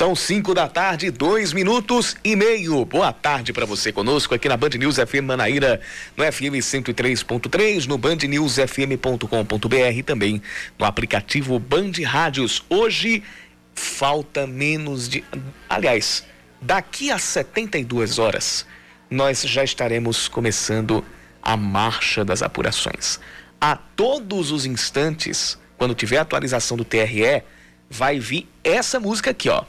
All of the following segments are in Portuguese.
São 5 da tarde, dois minutos e meio. Boa tarde para você conosco aqui na Band News FM Manaíra, no FM 103.3, no bandnewsfm.com.br e também no aplicativo Band Rádios. Hoje falta menos de. Aliás, daqui a 72 horas, nós já estaremos começando a marcha das apurações. A todos os instantes, quando tiver atualização do TRE, vai vir essa música aqui, ó.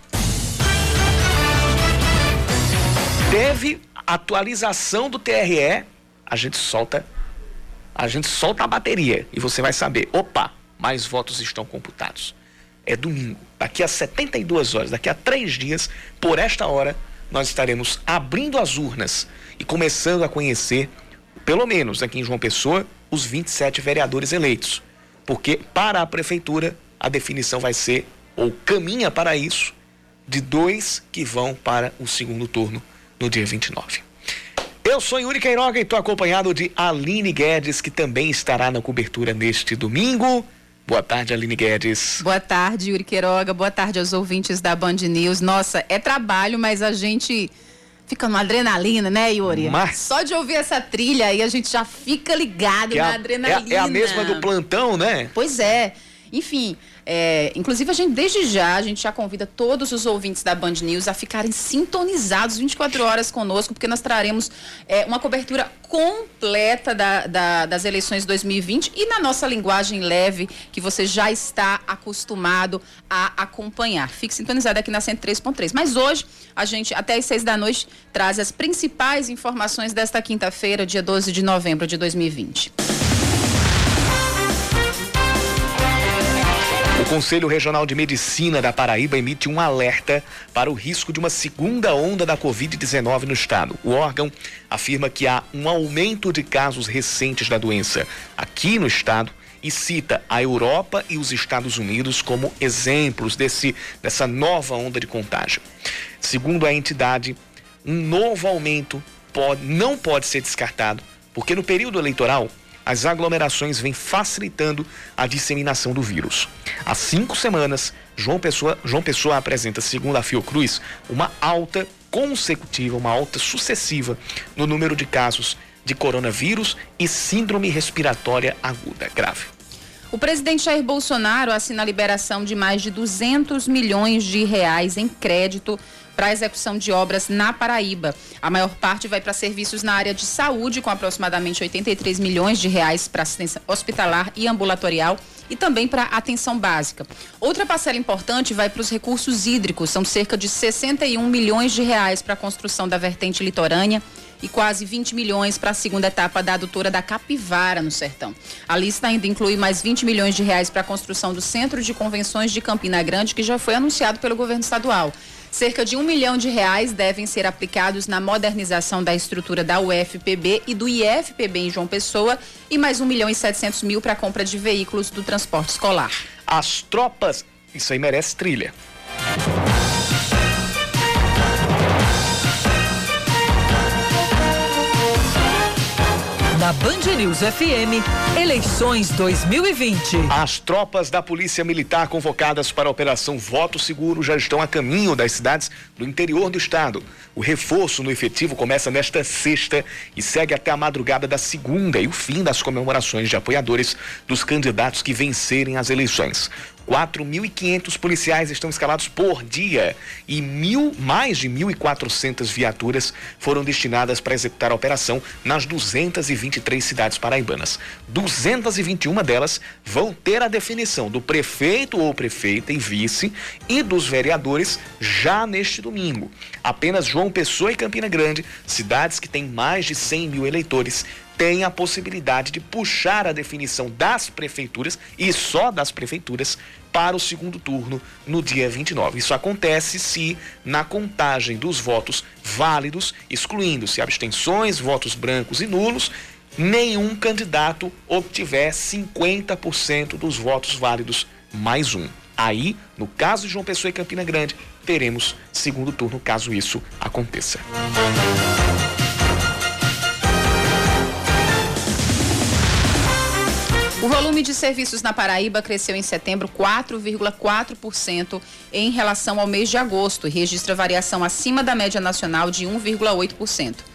Teve atualização do TRE, a gente solta a gente solta a bateria e você vai saber, opa, mais votos estão computados. É domingo, daqui a 72 horas, daqui a três dias, por esta hora, nós estaremos abrindo as urnas e começando a conhecer, pelo menos aqui em João Pessoa, os 27 vereadores eleitos. Porque para a prefeitura a definição vai ser, ou caminha para isso, de dois que vão para o segundo turno no dia 29. Eu sou Yuri Queiroga e estou acompanhado de Aline Guedes, que também estará na cobertura neste domingo. Boa tarde, Aline Guedes. Boa tarde, Yuri Queiroga. Boa tarde aos ouvintes da Band News. Nossa, é trabalho, mas a gente fica numa adrenalina, né, Yuri? Mas... Só de ouvir essa trilha aí a gente já fica ligado na a, adrenalina. É, é a mesma do plantão, né? Pois é. Enfim, é, inclusive a gente desde já, a gente já convida todos os ouvintes da Band News a ficarem sintonizados 24 horas conosco, porque nós traremos é, uma cobertura completa da, da, das eleições 2020 e na nossa linguagem leve, que você já está acostumado a acompanhar. Fique sintonizado aqui na 103.3. Mas hoje, a gente, até às 6 da noite, traz as principais informações desta quinta-feira, dia 12 de novembro de 2020. Conselho Regional de Medicina da Paraíba emite um alerta para o risco de uma segunda onda da Covid-19 no estado. O órgão afirma que há um aumento de casos recentes da doença aqui no estado e cita a Europa e os Estados Unidos como exemplos desse, dessa nova onda de contágio. Segundo a entidade, um novo aumento pode, não pode ser descartado, porque no período eleitoral as aglomerações vêm facilitando a disseminação do vírus. Há cinco semanas, João Pessoa, João Pessoa apresenta, segundo a Fiocruz, uma alta consecutiva, uma alta sucessiva no número de casos de coronavírus e síndrome respiratória aguda grave. O presidente Jair Bolsonaro assina a liberação de mais de 200 milhões de reais em crédito para execução de obras na Paraíba. A maior parte vai para serviços na área de saúde, com aproximadamente 83 milhões de reais para assistência hospitalar e ambulatorial e também para atenção básica. Outra parcela importante vai para os recursos hídricos, são cerca de 61 milhões de reais para a construção da vertente litorânea e quase 20 milhões para a segunda etapa da adutora da Capivara no Sertão. A lista ainda inclui mais 20 milhões de reais para a construção do Centro de Convenções de Campina Grande, que já foi anunciado pelo governo estadual. Cerca de um milhão de reais devem ser aplicados na modernização da estrutura da UFPB e do IFPB em João Pessoa e mais um milhão e setecentos mil para a compra de veículos do transporte escolar. As tropas, isso aí merece trilha. Na Band News FM, eleições 2020. As tropas da Polícia Militar convocadas para a Operação Voto Seguro já estão a caminho das cidades do interior do estado. O reforço no efetivo começa nesta sexta e segue até a madrugada da segunda e o fim das comemorações de apoiadores dos candidatos que vencerem as eleições. 4.500 policiais estão escalados por dia e mil, mais de 1.400 viaturas foram destinadas para executar a operação nas 223 cidades paraibanas. 221 delas vão ter a definição do prefeito ou prefeita e vice e dos vereadores já neste domingo. Apenas João Pessoa e Campina Grande, cidades que têm mais de 100 mil eleitores, tem a possibilidade de puxar a definição das prefeituras e só das prefeituras para o segundo turno no dia 29. Isso acontece se, na contagem dos votos válidos, excluindo-se abstenções, votos brancos e nulos, nenhum candidato obtiver 50% dos votos válidos mais um. Aí, no caso de João Pessoa e Campina Grande, teremos segundo turno caso isso aconteça. O volume de serviços na Paraíba cresceu em setembro 4,4% em relação ao mês de agosto e registra variação acima da média nacional de 1,8%.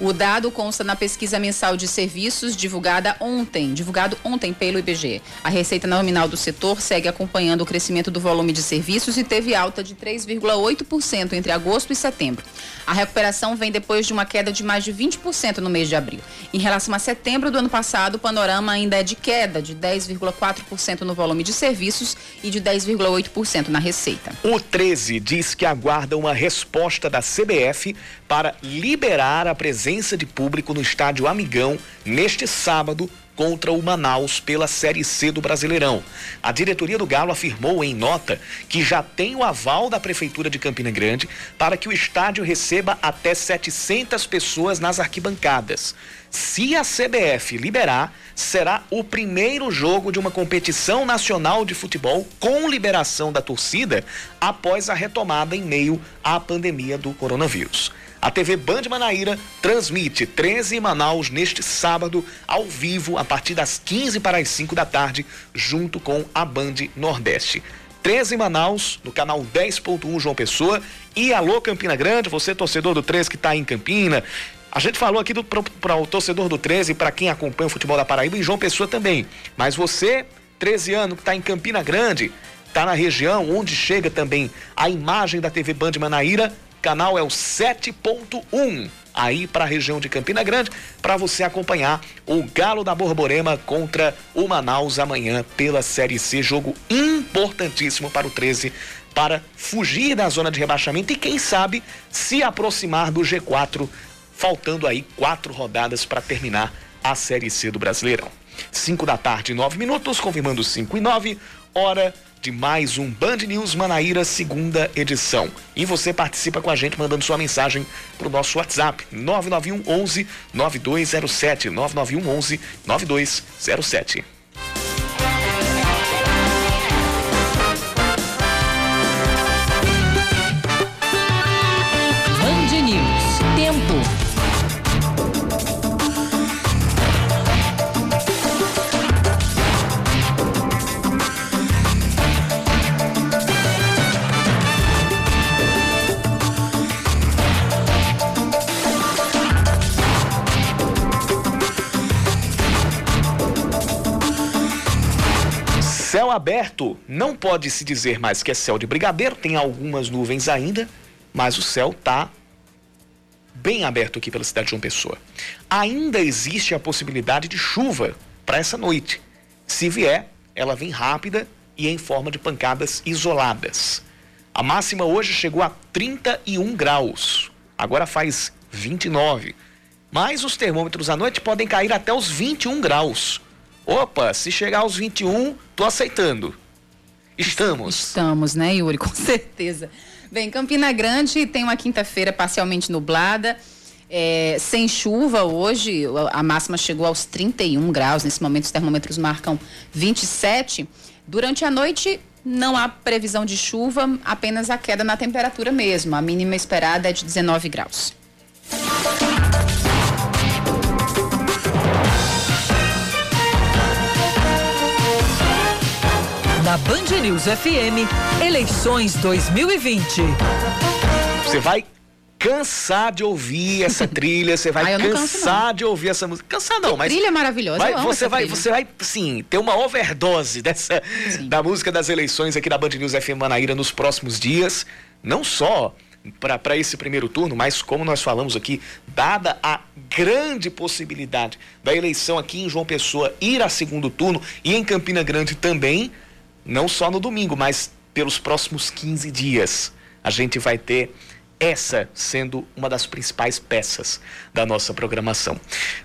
O dado consta na pesquisa mensal de serviços divulgada ontem, divulgado ontem pelo IBGE. A receita nominal do setor segue acompanhando o crescimento do volume de serviços e teve alta de 3,8% entre agosto e setembro. A recuperação vem depois de uma queda de mais de 20% no mês de abril. Em relação a setembro do ano passado, o panorama ainda é de queda de 10,4% no volume de serviços e de 10,8% na receita. O 13 diz que aguarda uma resposta da CBF para liberar a presença de público no estádio Amigão neste sábado contra o Manaus pela Série C do Brasileirão. A diretoria do Galo afirmou em nota que já tem o aval da Prefeitura de Campina Grande para que o estádio receba até 700 pessoas nas arquibancadas. Se a CBF liberar, será o primeiro jogo de uma competição nacional de futebol com liberação da torcida após a retomada em meio à pandemia do coronavírus. A TV Band Manaíra transmite 13 Manaus neste sábado, ao vivo, a partir das 15 para as 5 da tarde, junto com a Band Nordeste. 13 Manaus, no canal 10.1 João Pessoa. E alô Campina Grande, você torcedor do 13 que está em Campina. A gente falou aqui para o torcedor do 13, para quem acompanha o futebol da Paraíba e João Pessoa também. Mas você, 13 anos, que está em Campina Grande, está na região onde chega também a imagem da TV Band Manaíra, canal é o 7.1 aí para a região de Campina Grande, para você acompanhar o Galo da Borborema contra o Manaus amanhã pela Série C, jogo importantíssimo para o 13 para fugir da zona de rebaixamento e quem sabe se aproximar do G4, faltando aí quatro rodadas para terminar a Série C do Brasileirão. 5 da tarde, 9 minutos, confirmando 5 e 9, hora de mais um Band News Manaíra, segunda edição. E você participa com a gente mandando sua mensagem para o nosso WhatsApp, 991 11 9207. 991 11 9207. Aberto, não pode se dizer mais que é céu de brigadeiro, tem algumas nuvens ainda, mas o céu está bem aberto aqui pela cidade de João Pessoa. Ainda existe a possibilidade de chuva para essa noite. Se vier, ela vem rápida e em forma de pancadas isoladas. A máxima hoje chegou a 31 graus, agora faz 29. Mas os termômetros à noite podem cair até os 21 graus. Opa, se chegar aos 21, tô aceitando. Estamos. Estamos, né, Yuri? Com certeza. Bem, Campina Grande tem uma quinta-feira parcialmente nublada. É, sem chuva hoje, a máxima chegou aos 31 graus. Nesse momento, os termômetros marcam 27. Durante a noite, não há previsão de chuva, apenas a queda na temperatura mesmo. A mínima esperada é de 19 graus. Na Band News FM, eleições 2020. Você vai cansar de ouvir essa trilha, você vai ah, cansar de ouvir essa música. Cansar não, que mas trilha maravilhosa. Vai, você vai, trilha. você vai, sim, ter uma overdose dessa sim. da música das eleições aqui da Band News FM Manaíra nos próximos dias, não só para esse primeiro turno, mas como nós falamos aqui, dada a grande possibilidade da eleição aqui em João Pessoa ir a segundo turno e em Campina Grande também, não só no domingo, mas pelos próximos 15 dias. A gente vai ter essa sendo uma das principais peças da nossa programação.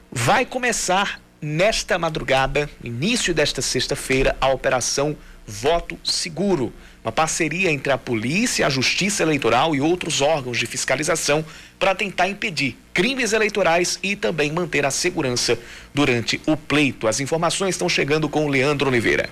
Vai começar nesta madrugada, início desta sexta-feira, a operação Voto Seguro, uma parceria entre a polícia, a justiça eleitoral e outros órgãos de fiscalização para tentar impedir crimes eleitorais e também manter a segurança durante o pleito. As informações estão chegando com o Leandro Oliveira.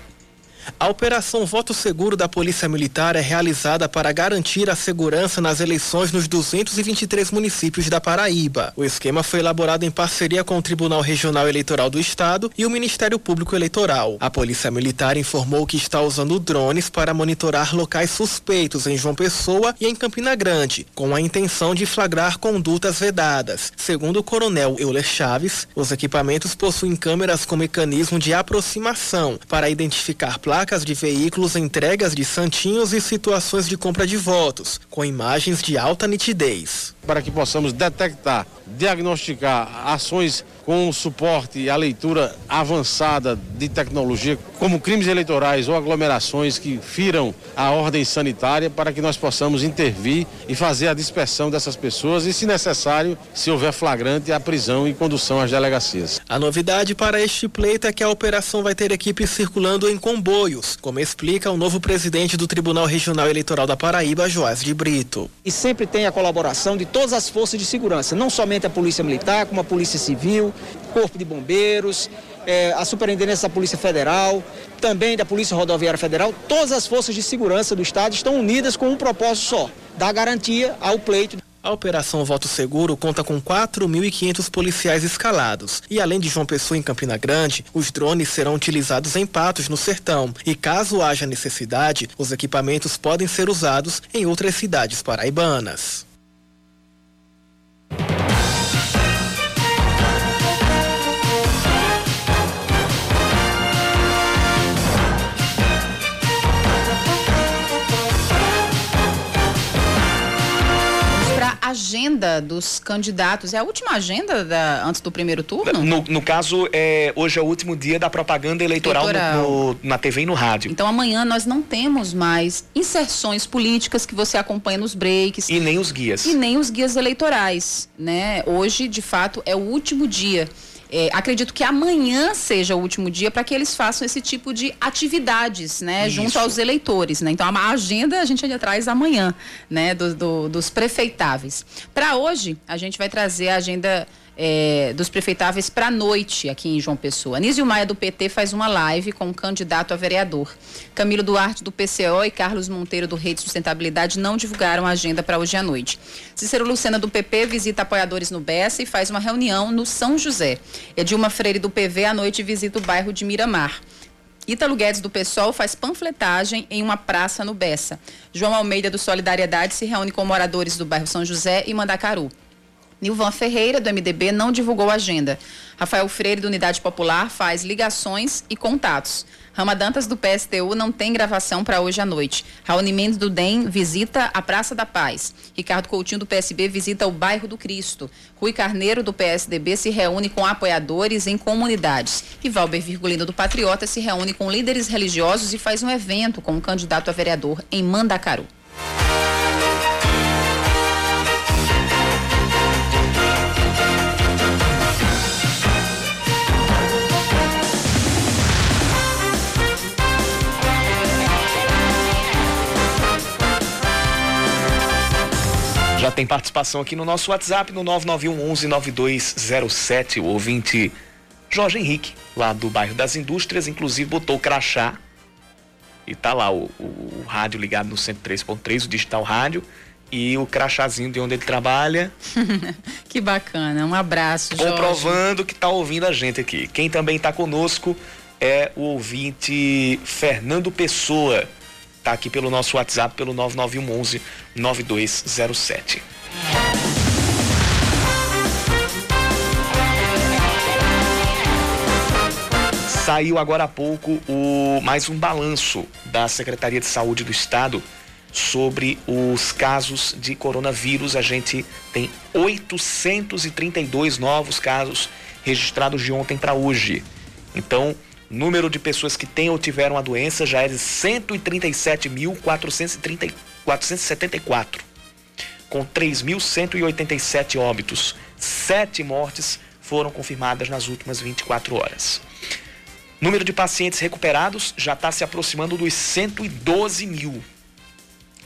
A operação Voto Seguro da Polícia Militar é realizada para garantir a segurança nas eleições nos 223 municípios da Paraíba. O esquema foi elaborado em parceria com o Tribunal Regional Eleitoral do Estado e o Ministério Público Eleitoral. A Polícia Militar informou que está usando drones para monitorar locais suspeitos em João Pessoa e em Campina Grande, com a intenção de flagrar condutas vedadas. Segundo o coronel Euler Chaves, os equipamentos possuem câmeras com mecanismo de aproximação para identificar placas de veículos entregas de santinhos e situações de compra de votos, com imagens de alta nitidez. Para que possamos detectar, diagnosticar ações com suporte e a leitura avançada de tecnologia, como crimes eleitorais ou aglomerações que firam a ordem sanitária, para que nós possamos intervir e fazer a dispersão dessas pessoas e, se necessário, se houver flagrante, a prisão e condução às delegacias. A novidade para este pleito é que a operação vai ter equipe circulando em comboios, como explica o novo presidente do Tribunal Regional Eleitoral da Paraíba, Joás de Brito. E sempre tem a colaboração de todas as forças de segurança, não somente a Polícia Militar, como a Polícia Civil, Corpo de Bombeiros, é, a Superintendência da Polícia Federal, também da Polícia Rodoviária Federal, todas as forças de segurança do Estado estão unidas com um propósito só, dar garantia ao pleito. A Operação Voto Seguro conta com 4.500 policiais escalados. E além de João Pessoa em Campina Grande, os drones serão utilizados em Patos, no Sertão. E caso haja necessidade, os equipamentos podem ser usados em outras cidades paraibanas. Agenda dos candidatos. É a última agenda da, antes do primeiro turno? No, no caso, é, hoje é o último dia da propaganda eleitoral, eleitoral. No, no, na TV e no rádio. Então amanhã nós não temos mais inserções políticas que você acompanha nos breaks. E nem os guias. E nem os guias eleitorais, né? Hoje, de fato, é o último dia. É, acredito que amanhã seja o último dia para que eles façam esse tipo de atividades, né, Isso. junto aos eleitores, né? Então a agenda a gente ainda traz amanhã, né, do, do, dos prefeitáveis. Para hoje a gente vai trazer a agenda é, dos prefeitáveis para a noite aqui em João Pessoa. Anísio Maia do PT faz uma live com um candidato a vereador. Camilo Duarte do PCO e Carlos Monteiro do Rede Sustentabilidade não divulgaram a agenda para hoje à noite. Cícero Lucena do PP visita apoiadores no Bessa e faz uma reunião no São José. Edilma Freire do PV à noite visita o bairro de Miramar. Ítalo Guedes do PSOL faz panfletagem em uma praça no Bessa. João Almeida do Solidariedade se reúne com moradores do bairro São José e Mandacaru. Nilvan Ferreira, do MDB, não divulgou a agenda. Rafael Freire, do Unidade Popular, faz ligações e contatos. Rama Dantas, do PSTU, não tem gravação para hoje à noite. Raoni Mendes, do DEM, visita a Praça da Paz. Ricardo Coutinho, do PSB, visita o Bairro do Cristo. Rui Carneiro, do PSDB, se reúne com apoiadores em comunidades. E Valber Virgulino, do Patriota, se reúne com líderes religiosos e faz um evento com o um candidato a vereador em Mandacaru. Tem participação aqui no nosso WhatsApp no 991 11 9207, o ouvinte Jorge Henrique, lá do bairro das Indústrias, inclusive botou o crachá e tá lá o, o, o rádio ligado no 103.3, o digital rádio e o crachazinho de onde ele trabalha. que bacana, um abraço, Jorge. Comprovando que tá ouvindo a gente aqui. Quem também tá conosco é o ouvinte Fernando Pessoa Tá aqui pelo nosso WhatsApp, pelo 9911 9207. Saiu agora há pouco o, mais um balanço da Secretaria de Saúde do Estado sobre os casos de coronavírus. A gente tem 832 novos casos registrados de ontem para hoje. Então, número de pessoas que têm ou tiveram a doença já é de 137.474, com 3.187 óbitos. Sete mortes foram confirmadas nas últimas 24 horas. Número de pacientes recuperados já está se aproximando dos 112 mil.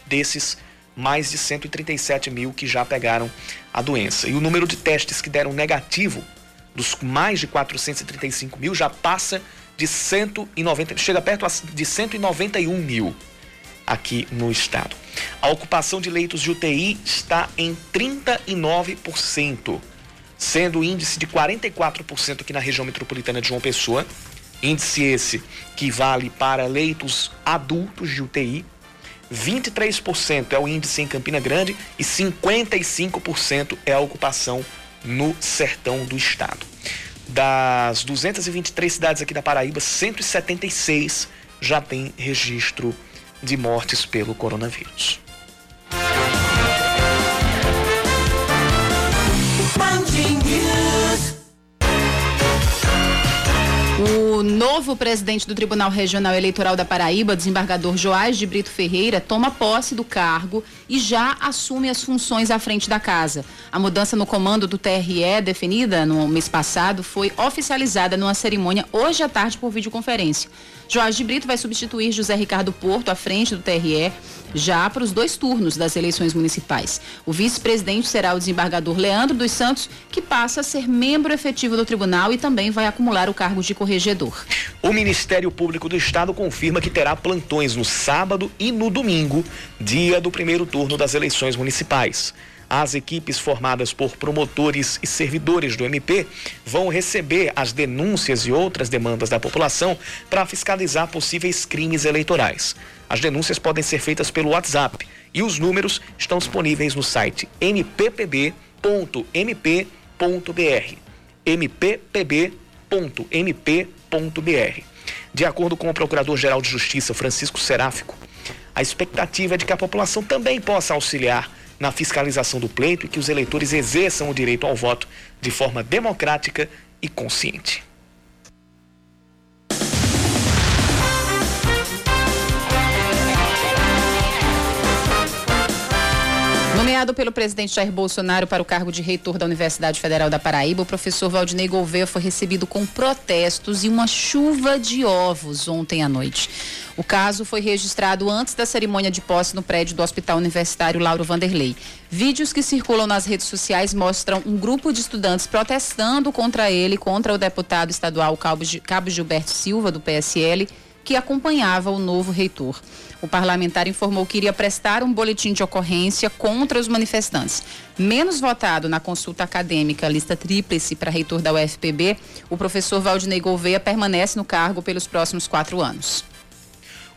Desses, mais de 137 mil que já pegaram a doença. E o número de testes que deram negativo, dos mais de 435 mil, já passa de 190, chega perto de 191 mil aqui no estado. A ocupação de leitos de UTI está em 39%, sendo o índice de 44% aqui na região metropolitana de João Pessoa. Índice esse que vale para leitos adultos de UTI. 23% é o índice em Campina Grande e 55% é a ocupação no sertão do estado. Das 223 cidades aqui da Paraíba, 176 já tem registro de mortes pelo coronavírus. O novo presidente do Tribunal Regional Eleitoral da Paraíba, desembargador Joás de Brito Ferreira, toma posse do cargo e já assume as funções à frente da casa. A mudança no comando do TRE, definida no mês passado, foi oficializada numa cerimônia hoje à tarde por videoconferência. Joás de Brito vai substituir José Ricardo Porto à frente do TRE já para os dois turnos das eleições municipais. O vice-presidente será o desembargador Leandro dos Santos, que passa a ser membro efetivo do tribunal e também vai acumular o cargo de corregedor. O Ministério Público do Estado confirma que terá plantões no sábado e no domingo, dia do primeiro turno das eleições municipais. As equipes formadas por promotores e servidores do MP vão receber as denúncias e outras demandas da população para fiscalizar possíveis crimes eleitorais. As denúncias podem ser feitas pelo WhatsApp e os números estão disponíveis no site mppb.mp.br. mppb.mp.br. De acordo com o Procurador-Geral de Justiça, Francisco Seráfico, a expectativa é de que a população também possa auxiliar na fiscalização do pleito e que os eleitores exerçam o direito ao voto de forma democrática e consciente. Nomeado pelo presidente Jair Bolsonaro para o cargo de reitor da Universidade Federal da Paraíba, o professor Valdinei Gouveia foi recebido com protestos e uma chuva de ovos ontem à noite. O caso foi registrado antes da cerimônia de posse no prédio do Hospital Universitário Lauro Vanderlei. Vídeos que circulam nas redes sociais mostram um grupo de estudantes protestando contra ele, contra o deputado estadual Cabo Gilberto Silva, do PSL, que acompanhava o novo reitor. O parlamentar informou que iria prestar um boletim de ocorrência contra os manifestantes. Menos votado na consulta acadêmica, lista tríplice para reitor da UFPB, o professor Valdinei Gouveia permanece no cargo pelos próximos quatro anos.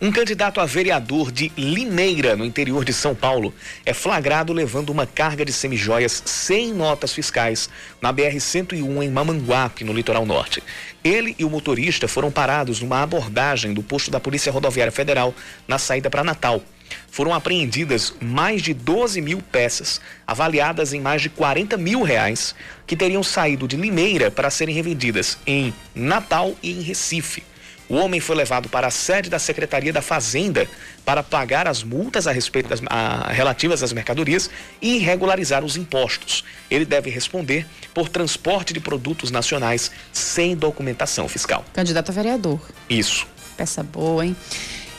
Um candidato a vereador de Limeira, no interior de São Paulo, é flagrado levando uma carga de semijoias sem notas fiscais na BR-101 em Mamanguape, no litoral norte. Ele e o motorista foram parados numa abordagem do posto da Polícia Rodoviária Federal na saída para Natal. Foram apreendidas mais de 12 mil peças, avaliadas em mais de 40 mil reais, que teriam saído de Limeira para serem revendidas em Natal e em Recife. O homem foi levado para a sede da Secretaria da Fazenda para pagar as multas a respeito das, a, relativas às mercadorias e regularizar os impostos. Ele deve responder por transporte de produtos nacionais sem documentação fiscal. Candidato a vereador. Isso. Peça boa, hein?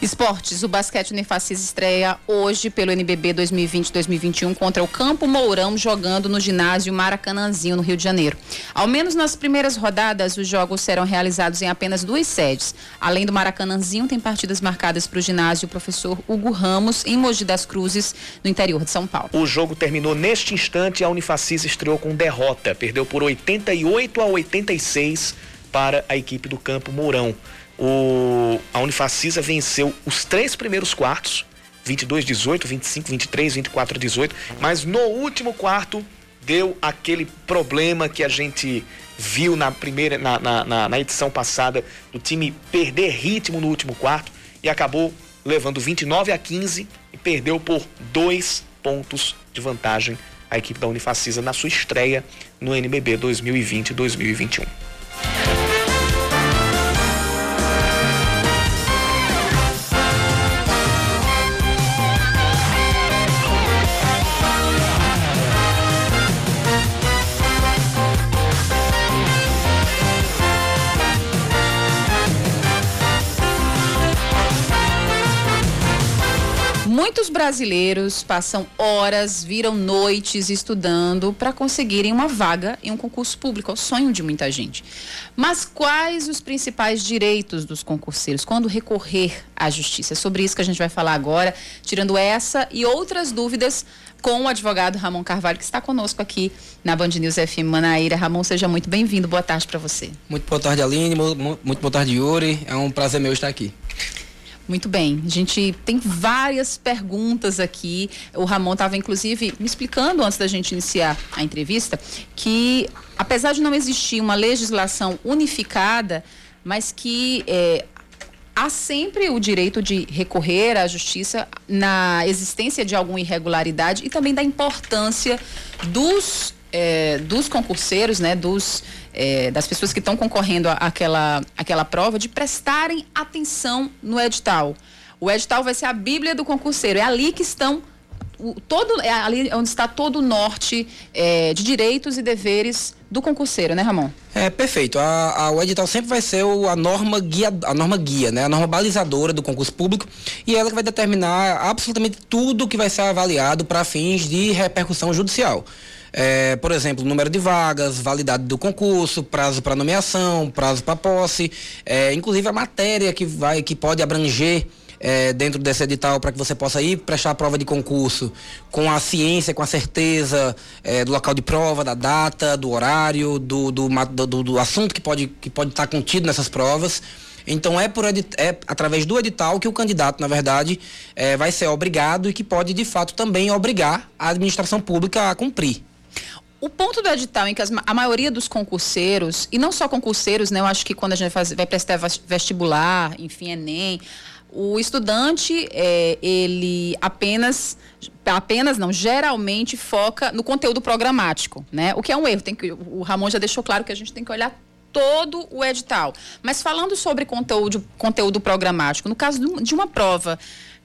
Esportes, o basquete Unifacis estreia hoje pelo NBB 2020-2021 contra o Campo Mourão, jogando no ginásio Maracanãzinho, no Rio de Janeiro. Ao menos nas primeiras rodadas, os jogos serão realizados em apenas duas sedes. Além do Maracanãzinho, tem partidas marcadas para o ginásio Professor Hugo Ramos, em Mogi das Cruzes, no interior de São Paulo. O jogo terminou neste instante e a Unifacis estreou com derrota. Perdeu por 88 a 86 para a equipe do Campo Mourão o, a Unifacisa venceu os três primeiros quartos, 22, 18, 25, 23, 24, 18, mas no último quarto deu aquele problema que a gente viu na primeira, na, na, na, na edição passada, do time perder ritmo no último quarto e acabou levando 29 a 15 e perdeu por dois pontos de vantagem a equipe da Unifacisa na sua estreia no NBB 2020-2021. Muitos brasileiros passam horas, viram noites estudando para conseguirem uma vaga em um concurso público. É o sonho de muita gente. Mas quais os principais direitos dos concurseiros? Quando recorrer à justiça? É sobre isso que a gente vai falar agora, tirando essa e outras dúvidas com o advogado Ramon Carvalho, que está conosco aqui na Band News FM Manaíra. Ramon, seja muito bem-vindo. Boa tarde para você. Muito boa tarde, Aline. Muito boa tarde, Yuri. É um prazer meu estar aqui. Muito bem. A gente tem várias perguntas aqui. O Ramon estava, inclusive, me explicando antes da gente iniciar a entrevista que, apesar de não existir uma legislação unificada, mas que é, há sempre o direito de recorrer à justiça na existência de alguma irregularidade e também da importância dos é, dos concurseiros, né, dos, é, das pessoas que estão concorrendo àquela, àquela prova, de prestarem atenção no edital. O edital vai ser a Bíblia do concurseiro. É ali que estão o, todo é ali onde está todo o norte é, de direitos e deveres do concurseiro, né, Ramon? É perfeito. A, a, o edital sempre vai ser o, a norma guia, a norma guia, né, a norma balizadora do concurso público e ela que vai determinar absolutamente tudo que vai ser avaliado para fins de repercussão judicial. É, por exemplo, número de vagas, validade do concurso, prazo para nomeação, prazo para posse, é, inclusive a matéria que vai, que pode abranger é, dentro desse edital para que você possa ir prestar a prova de concurso com a ciência, com a certeza é, do local de prova, da data, do horário, do, do, do, do assunto que pode que pode estar contido nessas provas. Então é, por é através do edital que o candidato, na verdade, é, vai ser obrigado e que pode, de fato, também obrigar a administração pública a cumprir. O ponto do edital em que as, a maioria dos concurseiros, e não só concurseiros, né? Eu acho que quando a gente faz, vai prestar vestibular, enfim, Enem, o estudante, é, ele apenas, apenas não, geralmente foca no conteúdo programático, né? O que é um erro. Tem que, o Ramon já deixou claro que a gente tem que olhar todo o edital. Mas falando sobre conteúdo, conteúdo programático, no caso de uma prova,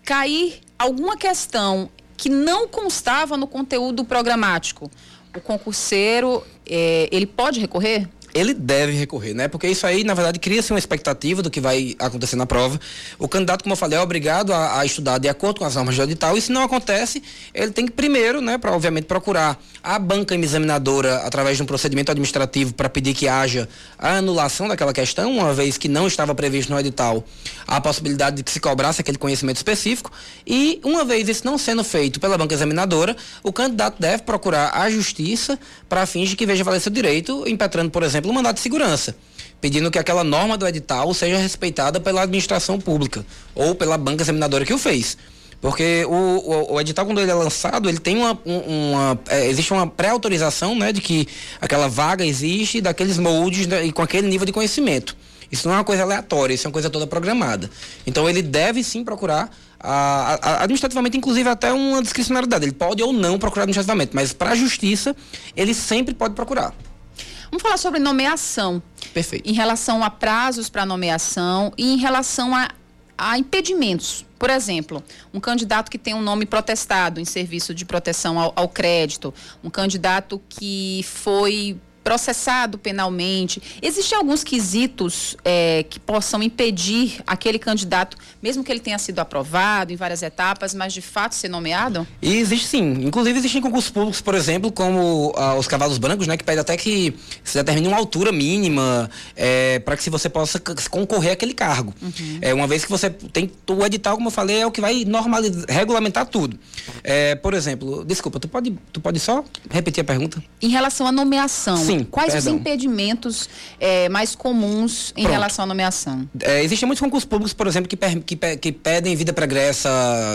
cair alguma questão que não constava no conteúdo programático, o concurseiro, é, ele pode recorrer? Ele deve recorrer, né? Porque isso aí, na verdade, cria-se uma expectativa do que vai acontecer na prova. O candidato, como eu falei, é obrigado a, a estudar de acordo com as normas do edital, e se não acontece, ele tem que primeiro, né, para obviamente procurar a banca examinadora através de um procedimento administrativo para pedir que haja a anulação daquela questão, uma vez que não estava previsto no edital a possibilidade de que se cobrasse aquele conhecimento específico, e uma vez isso não sendo feito pela banca examinadora, o candidato deve procurar a justiça para fins de que veja valer seu direito, impetrando, por exemplo, exemplo, mandato de segurança, pedindo que aquela norma do edital seja respeitada pela administração pública ou pela banca examinadora que o fez. Porque o, o, o, edital, quando ele é lançado, ele tem uma. uma é, existe uma pré-autorização né, de que aquela vaga existe, daqueles moldes né, e com aquele nível de conhecimento. Isso não é uma coisa aleatória, isso é uma coisa toda programada. Então ele deve sim procurar a, a, administrativamente, inclusive até uma discricionariedade. Ele pode ou não procurar administrativamente, mas para a justiça ele sempre pode procurar. Vamos falar sobre nomeação. Perfeito. Em relação a prazos para nomeação e em relação a, a impedimentos. Por exemplo, um candidato que tem um nome protestado em serviço de proteção ao, ao crédito, um candidato que foi processado penalmente. Existem alguns quesitos é, que possam impedir aquele candidato, mesmo que ele tenha sido aprovado em várias etapas, mas de fato ser nomeado? E existe sim. Inclusive existem concursos públicos, por exemplo, como ah, os cavalos brancos, né, que pede até que se determine uma altura mínima é, para que se você possa concorrer àquele cargo. Uhum. É, uma vez que você tem o edital, como eu falei, é o que vai normalizar, regulamentar tudo. É, por exemplo, desculpa, tu pode, tu pode só repetir a pergunta? Em relação à nomeação. Sim. Sim. Quais perdão. os impedimentos é, mais comuns em Pronto. relação à nomeação? É, existem muitos concursos públicos, por exemplo, que, que, que pedem vida pregressa,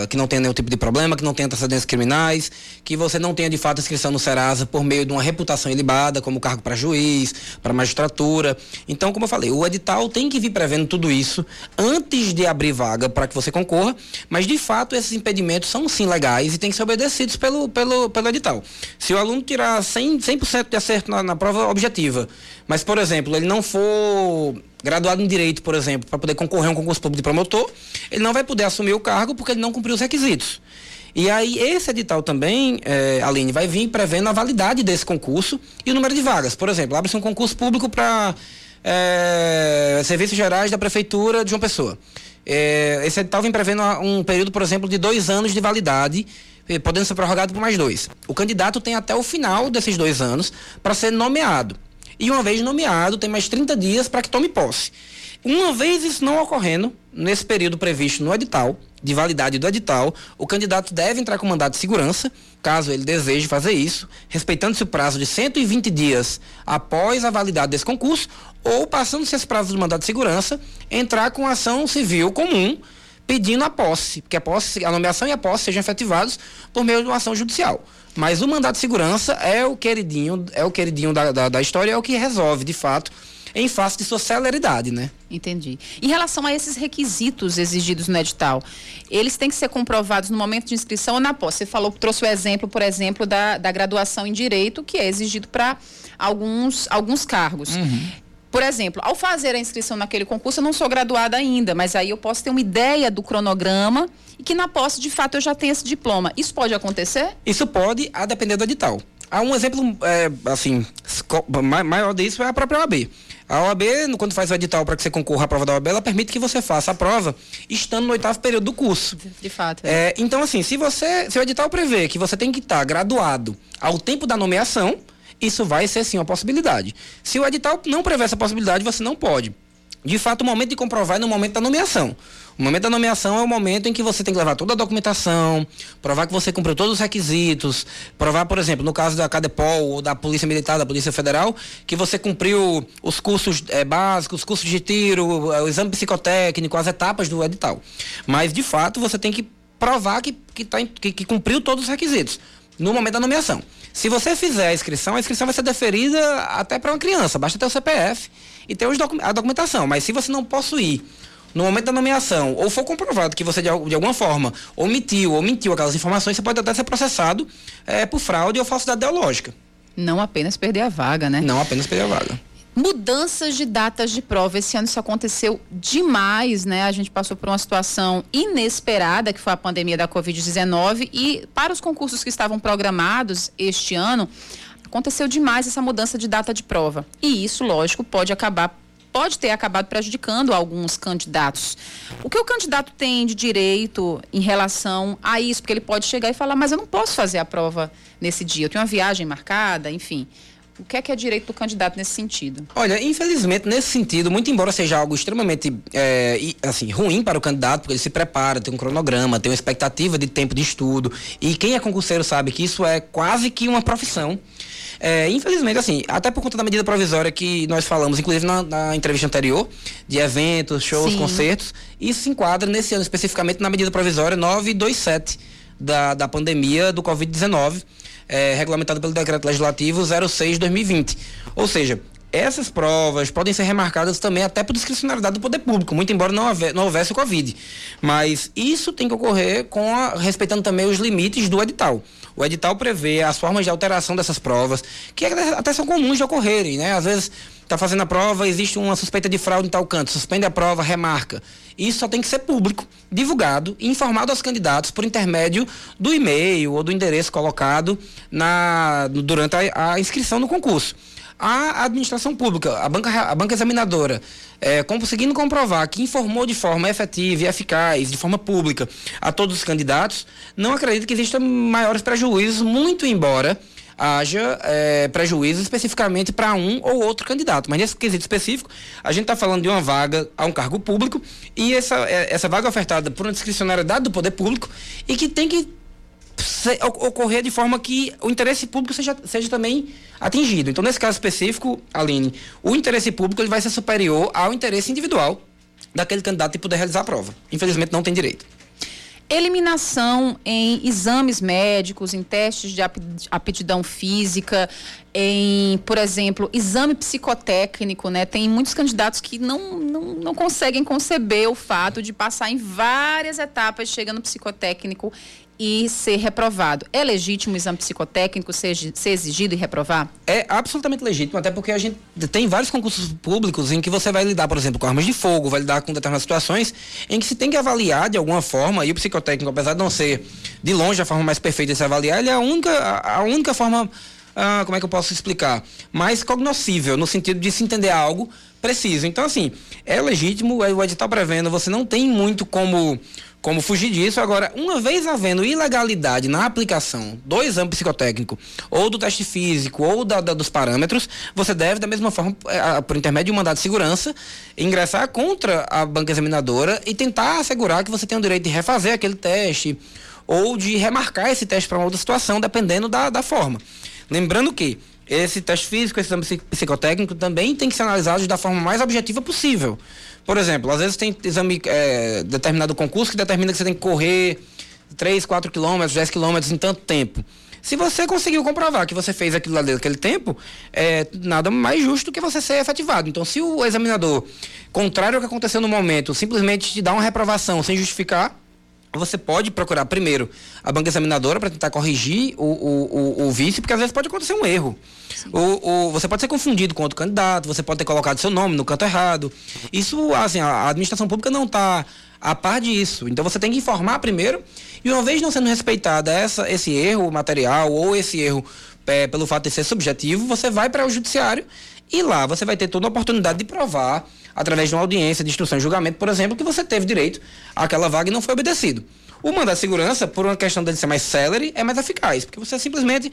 que não tenha nenhum tipo de problema, que não tenha antecedentes criminais, que você não tenha de fato inscrição no Serasa por meio de uma reputação ilibada, como cargo para juiz, para magistratura. Então, como eu falei, o edital tem que vir prevendo tudo isso antes de abrir vaga para que você concorra, mas de fato esses impedimentos são sim legais e têm que ser obedecidos pelo, pelo, pelo edital. Se o aluno tirar 100%, 100 de acerto na, na prova prova objetiva. Mas, por exemplo, ele não for graduado em direito, por exemplo, para poder concorrer a um concurso público de promotor, ele não vai poder assumir o cargo porque ele não cumpriu os requisitos. E aí, esse edital também, é, Aline, vai vir prevendo a validade desse concurso e o número de vagas. Por exemplo, abre-se um concurso público para é, serviços gerais da prefeitura de uma pessoa. É, esse edital vem prevendo um período, por exemplo, de dois anos de validade, eh, podendo ser prorrogado por mais dois. O candidato tem até o final desses dois anos para ser nomeado. E uma vez nomeado, tem mais 30 dias para que tome posse. Uma vez isso não ocorrendo, nesse período previsto no edital, de validade do edital, o candidato deve entrar com mandado de segurança, caso ele deseje fazer isso, respeitando-se o prazo de 120 dias após a validade desse concurso, ou passando-se esse prazo do mandado de segurança, entrar com ação civil comum pedindo a posse, que a posse, a nomeação e a posse sejam efetivados por meio de uma ação judicial. Mas o mandado de segurança é o queridinho, é o queridinho da, da, da história, é o que resolve, de fato, em face de sua celeridade, né? Entendi. Em relação a esses requisitos exigidos no edital, eles têm que ser comprovados no momento de inscrição ou na posse? Você falou, trouxe o exemplo, por exemplo, da, da graduação em Direito, que é exigido para alguns, alguns cargos. Uhum. Por exemplo, ao fazer a inscrição naquele concurso, eu não sou graduada ainda, mas aí eu posso ter uma ideia do cronograma e que na posse, de fato, eu já tenho esse diploma. Isso pode acontecer? Isso pode, a depender do edital. Há um exemplo, é, assim, maior disso é a própria OAB. A OAB, quando faz o edital para que você concorra à prova da OAB, ela permite que você faça a prova estando no oitavo período do curso. De fato. É. É, então, assim, se você, se o edital prevê que você tem que estar graduado ao tempo da nomeação, isso vai ser sim uma possibilidade. Se o edital não prevê essa possibilidade, você não pode. De fato, o momento de comprovar é no momento da nomeação. O momento da nomeação é o momento em que você tem que levar toda a documentação, provar que você cumpriu todos os requisitos, provar, por exemplo, no caso da Cadepol ou da Polícia Militar, da Polícia Federal, que você cumpriu os cursos é, básicos, os cursos de tiro, o exame psicotécnico, as etapas do edital. Mas, de fato, você tem que provar que, que, tá, que, que cumpriu todos os requisitos no momento da nomeação. Se você fizer a inscrição, a inscrição vai ser deferida até para uma criança, basta ter o CPF e ter a documentação. Mas se você não possuir no momento da nomeação, ou for comprovado que você de, de, alguma forma omitiu ou mentiu aquelas informações, você pode até ser processado é, por fraude ou falsidade ideológica. Não apenas perder a vaga, né? Não apenas perder a vaga. Mudanças de datas de prova. Esse ano isso aconteceu demais, né? A gente passou por uma situação inesperada, que foi a pandemia da Covid-19, e para os concursos que estavam programados este ano, aconteceu demais essa mudança de data de prova. E isso, lógico, pode acabar pode ter acabado prejudicando alguns candidatos. O que o candidato tem de direito em relação a isso? Porque ele pode chegar e falar, mas eu não posso fazer a prova nesse dia, eu tenho uma viagem marcada, enfim. O que é que é direito do candidato nesse sentido? Olha, infelizmente, nesse sentido, muito embora seja algo extremamente é, assim, ruim para o candidato, porque ele se prepara, tem um cronograma, tem uma expectativa de tempo de estudo, e quem é concurseiro sabe que isso é quase que uma profissão. É, infelizmente, assim, até por conta da medida provisória que nós falamos, inclusive na, na entrevista anterior, de eventos, shows, Sim. concertos, isso se enquadra nesse ano especificamente na medida provisória 927 da, da pandemia do Covid-19 é, regulamentado pelo Decreto Legislativo 06-2020. Ou seja, essas provas podem ser remarcadas também até por discricionalidade do poder público, muito embora não, haver, não houvesse o Covid. Mas isso tem que ocorrer com a, respeitando também os limites do edital. O edital prevê as formas de alteração dessas provas, que até são comuns de ocorrerem, né? Às vezes está fazendo a prova, existe uma suspeita de fraude em tal canto, suspende a prova, remarca. Isso só tem que ser público, divulgado e informado aos candidatos por intermédio do e-mail ou do endereço colocado na, durante a, a inscrição no concurso. A administração pública, a banca, a banca examinadora, é, conseguindo comprovar que informou de forma efetiva e eficaz, de forma pública, a todos os candidatos, não acredito que existam maiores prejuízos, muito embora haja é, prejuízo especificamente para um ou outro candidato. Mas nesse quesito específico, a gente está falando de uma vaga a um cargo público e essa, é, essa vaga ofertada por uma discricionariedade do poder público e que tem que ser, ocorrer de forma que o interesse público seja, seja também atingido. Então, nesse caso específico, Aline, o interesse público ele vai ser superior ao interesse individual daquele candidato de poder realizar a prova. Infelizmente, não tem direito eliminação em exames médicos, em testes de aptidão física, em, por exemplo, exame psicotécnico, né? Tem muitos candidatos que não, não, não conseguem conceber o fato de passar em várias etapas chegando no psicotécnico e ser reprovado. É legítimo o exame psicotécnico ser, ser, exigido e reprovar? É absolutamente legítimo, até porque a gente tem vários concursos públicos em que você vai lidar, por exemplo, com armas de fogo, vai lidar com determinadas situações em que se tem que avaliar de alguma forma, e o psicotécnico, apesar de não ser de longe a forma mais perfeita de se avaliar, ele é a única, a, a única forma ah, como é que eu posso explicar? Mais cognoscível, no sentido de se entender algo preciso. Então, assim, é legítimo, o edital prevendo, você não tem muito como como fugir disso. Agora, uma vez havendo ilegalidade na aplicação do exame psicotécnico, ou do teste físico, ou da, da, dos parâmetros, você deve, da mesma forma, é, por intermédio de um mandado de segurança, ingressar contra a banca examinadora e tentar assegurar que você tem o direito de refazer aquele teste ou de remarcar esse teste para uma outra situação, dependendo da, da forma. Lembrando que esse teste físico, esse exame psicotécnico também tem que ser analisado da forma mais objetiva possível. Por exemplo, às vezes tem exame, é, determinado concurso que determina que você tem que correr 3, 4 quilômetros, 10 quilômetros em tanto tempo. Se você conseguiu comprovar que você fez aquilo lá naquele tempo, é nada mais justo que você ser efetivado. Então, se o examinador, contrário ao que aconteceu no momento, simplesmente te dá uma reprovação sem justificar, você pode procurar primeiro a banca examinadora para tentar corrigir o, o, o, o, vício, porque às vezes pode acontecer um erro. O, o, você pode ser confundido com outro candidato, você pode ter colocado seu nome no canto errado. Isso, assim, a administração pública não está a par disso. Então você tem que informar primeiro, e uma vez não sendo respeitada essa, esse erro material ou esse erro é, pelo fato de ser subjetivo, você vai para o judiciário e lá você vai ter toda a oportunidade de provar através de uma audiência de instrução e julgamento, por exemplo, que você teve direito àquela vaga e não foi obedecido. O mandado de segurança, por uma questão dele ser mais célere, é mais eficaz, porque você simplesmente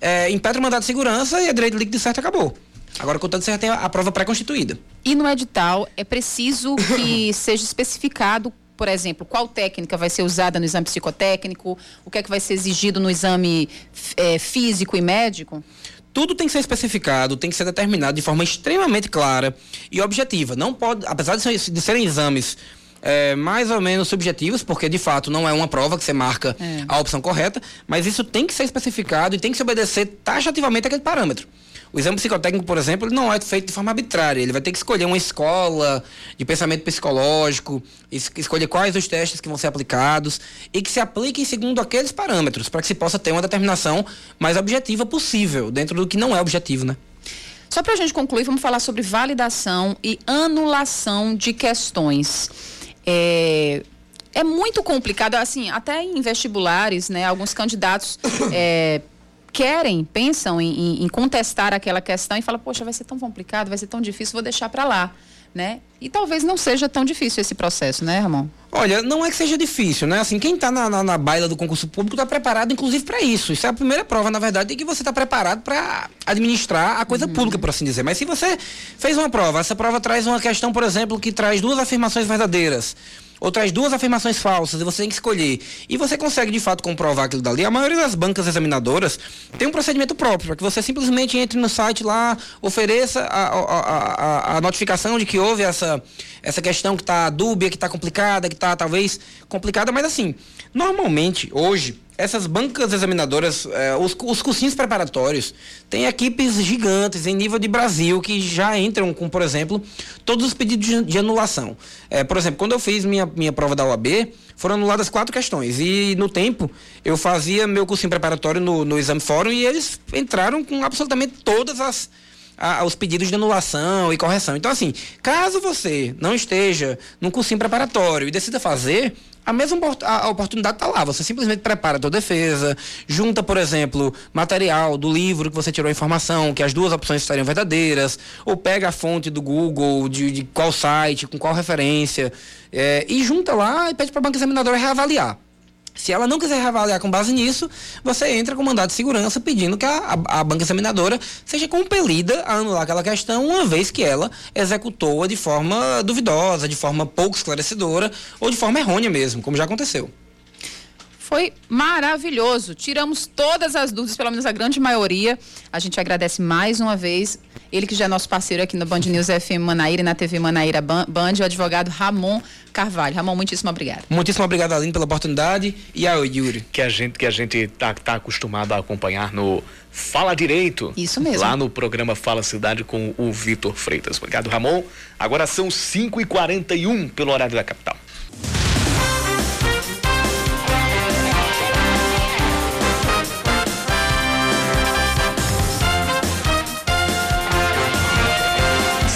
é, o mandado de segurança e a direito líquido de certo acabou. Agora, contanto, você já tem a prova pré-constituída. E no edital, é preciso que seja especificado, por exemplo, qual técnica vai ser usada no exame psicotécnico, o que é que vai ser exigido no exame é, físico e médico? tudo tem que ser especificado, tem que ser determinado de forma extremamente clara e objetiva. Não pode, apesar de, ser, de serem exames é, mais ou menos subjetivos, porque de fato não é uma prova que você marca é. a opção correta, mas isso tem que ser especificado e tem que se obedecer taxativamente aquele parâmetro. O exame psicotécnico, por exemplo, não é feito de forma arbitrária. Ele vai ter que escolher uma escola de pensamento psicológico, es escolher quais os testes que vão ser aplicados e que se apliquem segundo aqueles parâmetros, para que se possa ter uma determinação mais objetiva possível, dentro do que não é objetivo, né? Só para a gente concluir, vamos falar sobre validação e anulação de questões. É, é muito complicado, assim, até em vestibulares, né? Alguns candidatos é, querem, pensam em, em, contestar aquela questão e falam, poxa, vai ser tão complicado, vai ser tão difícil, vou deixar para lá, né? E talvez não seja tão difícil esse processo, né, Ramon? Olha, não é que seja difícil, né? Assim, quem está na, na, na, baila do concurso público está preparado, inclusive, para isso. Isso é a primeira prova, na verdade, de que você está preparado para administrar a coisa uhum. pública, por assim dizer. Mas se você fez uma prova, essa prova traz uma questão, por exemplo, que traz duas afirmações verdadeiras ou traz duas afirmações falsas e você tem que escolher. E você consegue de fato comprovar aquilo dali. A maioria das bancas examinadoras tem um procedimento próprio, para que você simplesmente entre no site lá, ofereça a, a, a, a notificação de que houve essa, essa questão que está dúbia, que está complicada, que está talvez complicada, mas assim, normalmente, hoje, essas bancas examinadoras, eh, os, os cursinhos preparatórios, têm equipes gigantes em nível de Brasil que já entram com, por exemplo, todos os pedidos de, de anulação. Eh, por exemplo, quando eu fiz minha, minha prova da OAB, foram anuladas quatro questões. E no tempo, eu fazia meu cursinho preparatório no, no Exame Fórum e eles entraram com absolutamente todas as a, os pedidos de anulação e correção. Então, assim, caso você não esteja num cursinho preparatório e decida fazer, a mesma a oportunidade está lá. Você simplesmente prepara a sua defesa, junta, por exemplo, material do livro que você tirou a informação, que as duas opções estariam verdadeiras, ou pega a fonte do Google, de, de qual site, com qual referência, é, e junta lá e pede para a banca examinadora reavaliar. Se ela não quiser reavaliar com base nisso, você entra com mandado de segurança pedindo que a, a, a, banca examinadora seja compelida a anular aquela questão, uma vez que ela executou-a de forma duvidosa, de forma pouco esclarecedora ou de forma errônea mesmo, como já aconteceu. Foi maravilhoso. Tiramos todas as dúvidas, pelo menos a grande maioria. A gente agradece mais uma vez. Ele que já é nosso parceiro aqui no Band News FM Manaíra e na TV Manaíra Band, o advogado Ramon Carvalho. Ramon, muitíssimo obrigado. Muitíssimo obrigado, Aline, pela oportunidade. E ao Yuri. Que a gente que a gente tá, tá acostumado a acompanhar no Fala Direito. Isso mesmo. Lá no programa Fala Cidade com o Vitor Freitas. Obrigado, Ramon. Agora são 5h41 pelo horário da capital.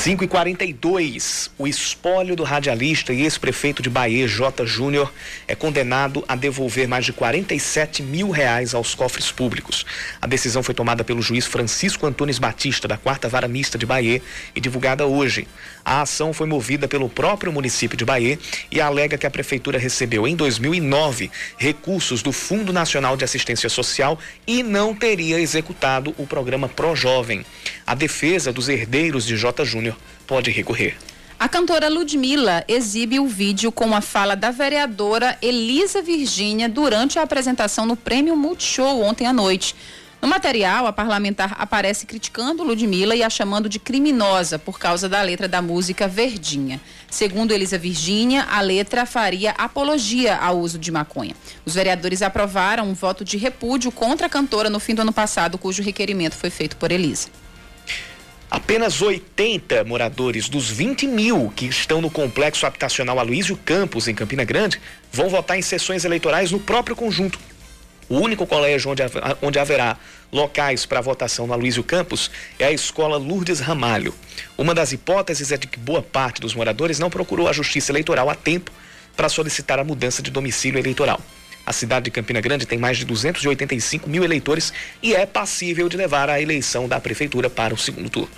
5 e 42 o espólio do radialista e ex-prefeito de Bahia, J. Júnior, é condenado a devolver mais de 47 mil reais aos cofres públicos. A decisão foi tomada pelo juiz Francisco Antunes Batista, da quarta vara mista de Bahia, e divulgada hoje. A ação foi movida pelo próprio município de Bahia e alega que a prefeitura recebeu em 2009 recursos do Fundo Nacional de Assistência Social e não teria executado o programa Pro Jovem. A defesa dos herdeiros de J. Júnior pode recorrer. A cantora Ludmilla exibe o vídeo com a fala da vereadora Elisa Virgínia durante a apresentação no Prêmio Multishow ontem à noite. No material, a parlamentar aparece criticando Ludmilla e a chamando de criminosa por causa da letra da música Verdinha. Segundo Elisa Virgínia, a letra faria apologia ao uso de maconha. Os vereadores aprovaram um voto de repúdio contra a cantora no fim do ano passado, cujo requerimento foi feito por Elisa. Apenas 80 moradores dos 20 mil que estão no complexo habitacional Aloysio Campos, em Campina Grande, vão votar em sessões eleitorais no próprio conjunto. O único colégio onde, onde haverá locais para votação no Aloysio Campos é a escola Lourdes Ramalho. Uma das hipóteses é de que boa parte dos moradores não procurou a justiça eleitoral a tempo para solicitar a mudança de domicílio eleitoral. A cidade de Campina Grande tem mais de 285 mil eleitores e é passível de levar a eleição da prefeitura para o segundo turno.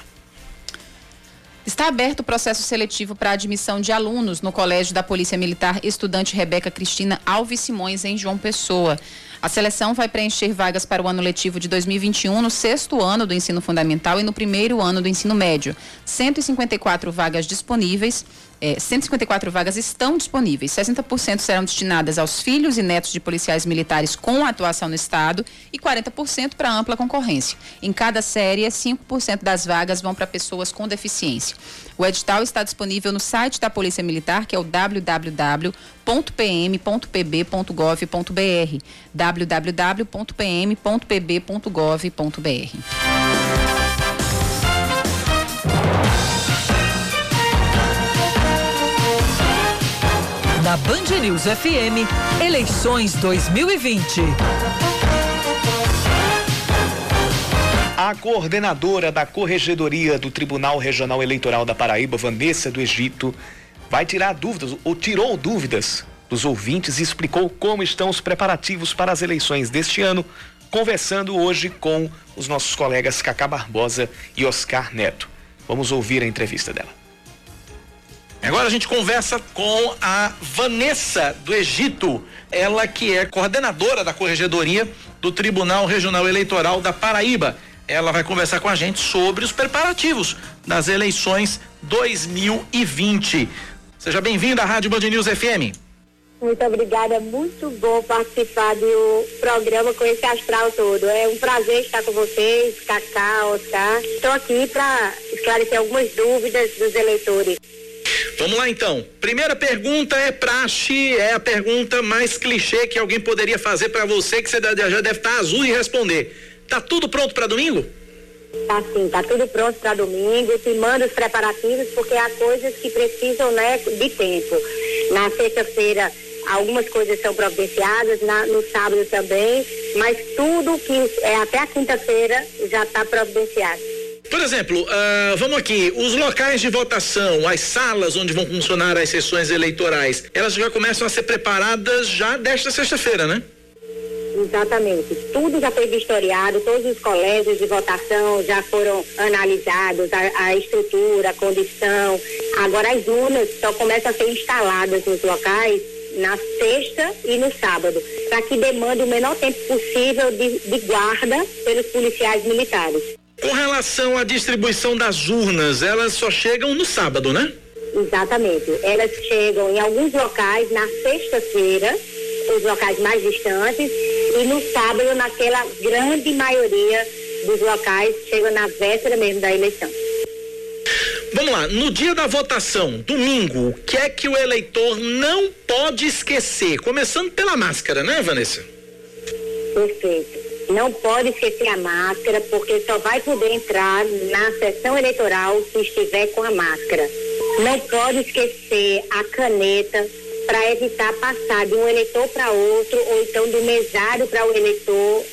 Está aberto o processo seletivo para admissão de alunos no Colégio da Polícia Militar Estudante Rebeca Cristina Alves Simões, em João Pessoa. A seleção vai preencher vagas para o ano letivo de 2021 no sexto ano do ensino fundamental e no primeiro ano do ensino médio. 154 vagas disponíveis é, 154 vagas estão disponíveis. 60% serão destinadas aos filhos e netos de policiais militares com atuação no Estado e 40% para ampla concorrência. Em cada série, 5% das vagas vão para pessoas com deficiência. O edital está disponível no site da Polícia Militar, que é o www.pm.pb.gov.br. www.pm.pb.gov.br. Na Band News FM, eleições 2020. A coordenadora da Corregedoria do Tribunal Regional Eleitoral da Paraíba, Vanessa do Egito, vai tirar dúvidas, ou tirou dúvidas dos ouvintes e explicou como estão os preparativos para as eleições deste ano, conversando hoje com os nossos colegas Cacá Barbosa e Oscar Neto. Vamos ouvir a entrevista dela. Agora a gente conversa com a Vanessa do Egito, ela que é coordenadora da corregedoria do Tribunal Regional Eleitoral da Paraíba. Ela vai conversar com a gente sobre os preparativos das eleições 2020. Seja bem-vinda à Rádio Band News FM. Muito obrigada, muito bom participar do programa com esse astral todo. É um prazer estar com vocês, Cacá, Oscar. Estou aqui para esclarecer algumas dúvidas dos eleitores. Vamos lá então. Primeira pergunta é praxe, é a pergunta mais clichê que alguém poderia fazer para você que você já deve estar tá azul e responder. Tá tudo pronto para domingo? Tá sim, tá tudo pronto para domingo. Te manda os preparativos porque há coisas que precisam, né, de tempo. Na sexta-feira algumas coisas são providenciadas, na, no sábado também, mas tudo que é até a quinta-feira já está providenciado. Por exemplo, uh, vamos aqui, os locais de votação, as salas onde vão funcionar as sessões eleitorais, elas já começam a ser preparadas já desta sexta-feira, né? Exatamente. Tudo já foi vistoriado, todos os colégios de votação já foram analisados, a, a, estrutura, a condição. Agora as urnas só começam a ser instaladas nos locais na sexta e no sábado, para que demande o menor tempo possível de, de guarda pelos policiais militares. Com relação à distribuição das urnas, elas só chegam no sábado, né? Exatamente. Elas chegam em alguns locais na sexta-feira, os locais mais distantes, e no sábado, naquela grande maioria dos locais, chegam na véspera mesmo da eleição. Vamos lá, no dia da votação, domingo, o que é que o eleitor não pode esquecer? Começando pela máscara, né, Vanessa? Perfeito não pode esquecer a máscara, porque só vai poder entrar na sessão eleitoral se estiver com a máscara. Não pode esquecer a caneta para evitar passar de um eleitor para outro ou então do mesário para o eleitor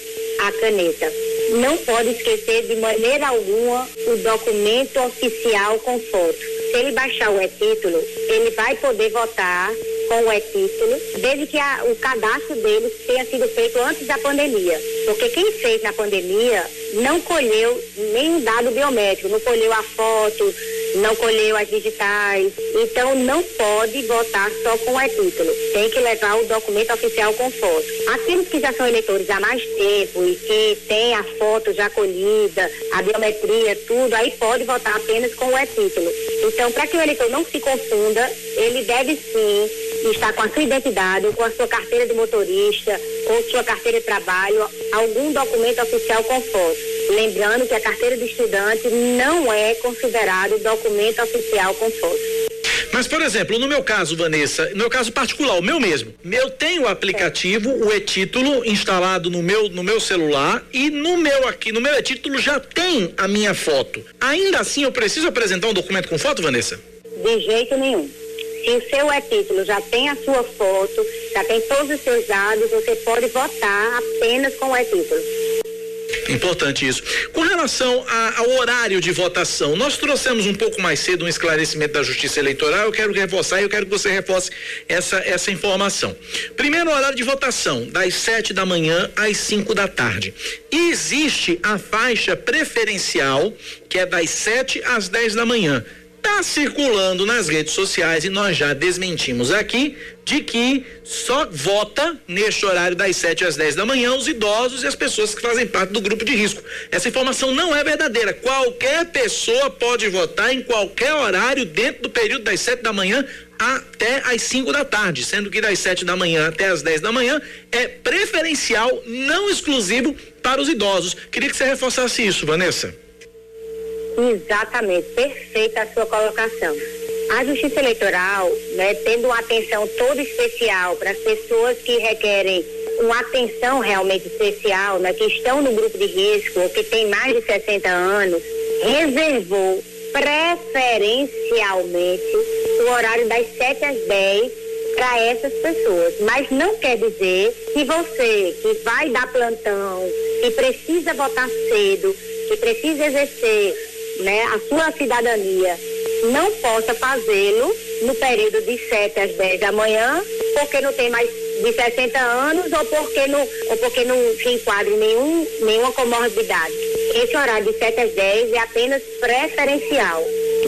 a caneta. não pode esquecer de maneira alguma o documento oficial com foto. Se ele baixar o e-título, ele vai poder votar com o e-título, desde que a, o cadastro dele tenha sido feito antes da pandemia. Porque quem fez na pandemia não colheu nenhum dado biométrico, não colheu a foto, não colheu as digitais. Então não pode votar só com o e-título. Tem que levar o documento oficial com foto. Aqueles que já são eleitores há mais tempo e que tem a foto já colhida, a biometria, tudo, aí pode votar apenas com o e-título. Então, para que o eleitor não se confunda, ele deve sim estar com a sua identidade, com a sua carteira de motorista, ou sua carteira de trabalho, algum documento oficial com foto. Lembrando que a carteira de estudante não é considerado documento oficial com foto. Mas, por exemplo, no meu caso, Vanessa, no meu caso particular, o meu mesmo, eu tenho o aplicativo, o e-título instalado no meu, no meu celular e no meu aqui, no meu e-título já tem a minha foto. Ainda assim, eu preciso apresentar um documento com foto, Vanessa? De jeito nenhum. Se o seu e-título já tem a sua foto, já tem todos os seus dados, você pode votar apenas com o e-título. Importante isso. Com relação a, ao horário de votação, nós trouxemos um pouco mais cedo um esclarecimento da Justiça Eleitoral. Eu quero reforçar e eu quero que você reforce essa, essa informação. Primeiro horário de votação, das 7 da manhã às 5 da tarde. E existe a faixa preferencial, que é das 7 às 10 da manhã está circulando nas redes sociais e nós já desmentimos aqui de que só vota neste horário das 7 às 10 da manhã os idosos e as pessoas que fazem parte do grupo de risco. Essa informação não é verdadeira. Qualquer pessoa pode votar em qualquer horário dentro do período das 7 da manhã até às 5 da tarde, sendo que das 7 da manhã até às 10 da manhã é preferencial, não exclusivo para os idosos. Queria que você reforçasse isso, Vanessa. Exatamente, perfeita a sua colocação. A Justiça Eleitoral, né, tendo uma atenção toda especial para as pessoas que requerem uma atenção realmente especial, né, que estão no grupo de risco ou que têm mais de 60 anos, reservou preferencialmente o horário das 7 às 10 para essas pessoas. Mas não quer dizer que você que vai dar plantão, que precisa votar cedo, que precisa exercer né, a sua cidadania, não possa fazê-lo no período de 7 às 10 da manhã, porque não tem mais de 60 anos ou porque não, ou porque não se enquadra nenhum, nenhuma comorbidade. Esse horário de 7 às 10 é apenas preferencial,